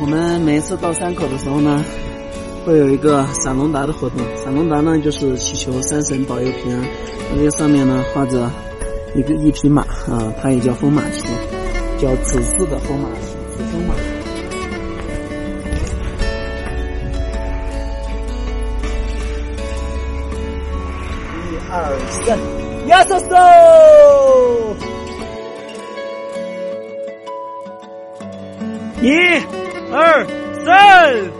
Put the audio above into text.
我们每次到山口的时候呢，会有一个闪龙达的活动。闪龙达呢，就是祈求山神保佑平安。这个上面呢画着一个一匹马啊，它也叫风马蹄，叫紫色的风马蹄，紫风马。一二三，亚瑟嗖！一、二、三。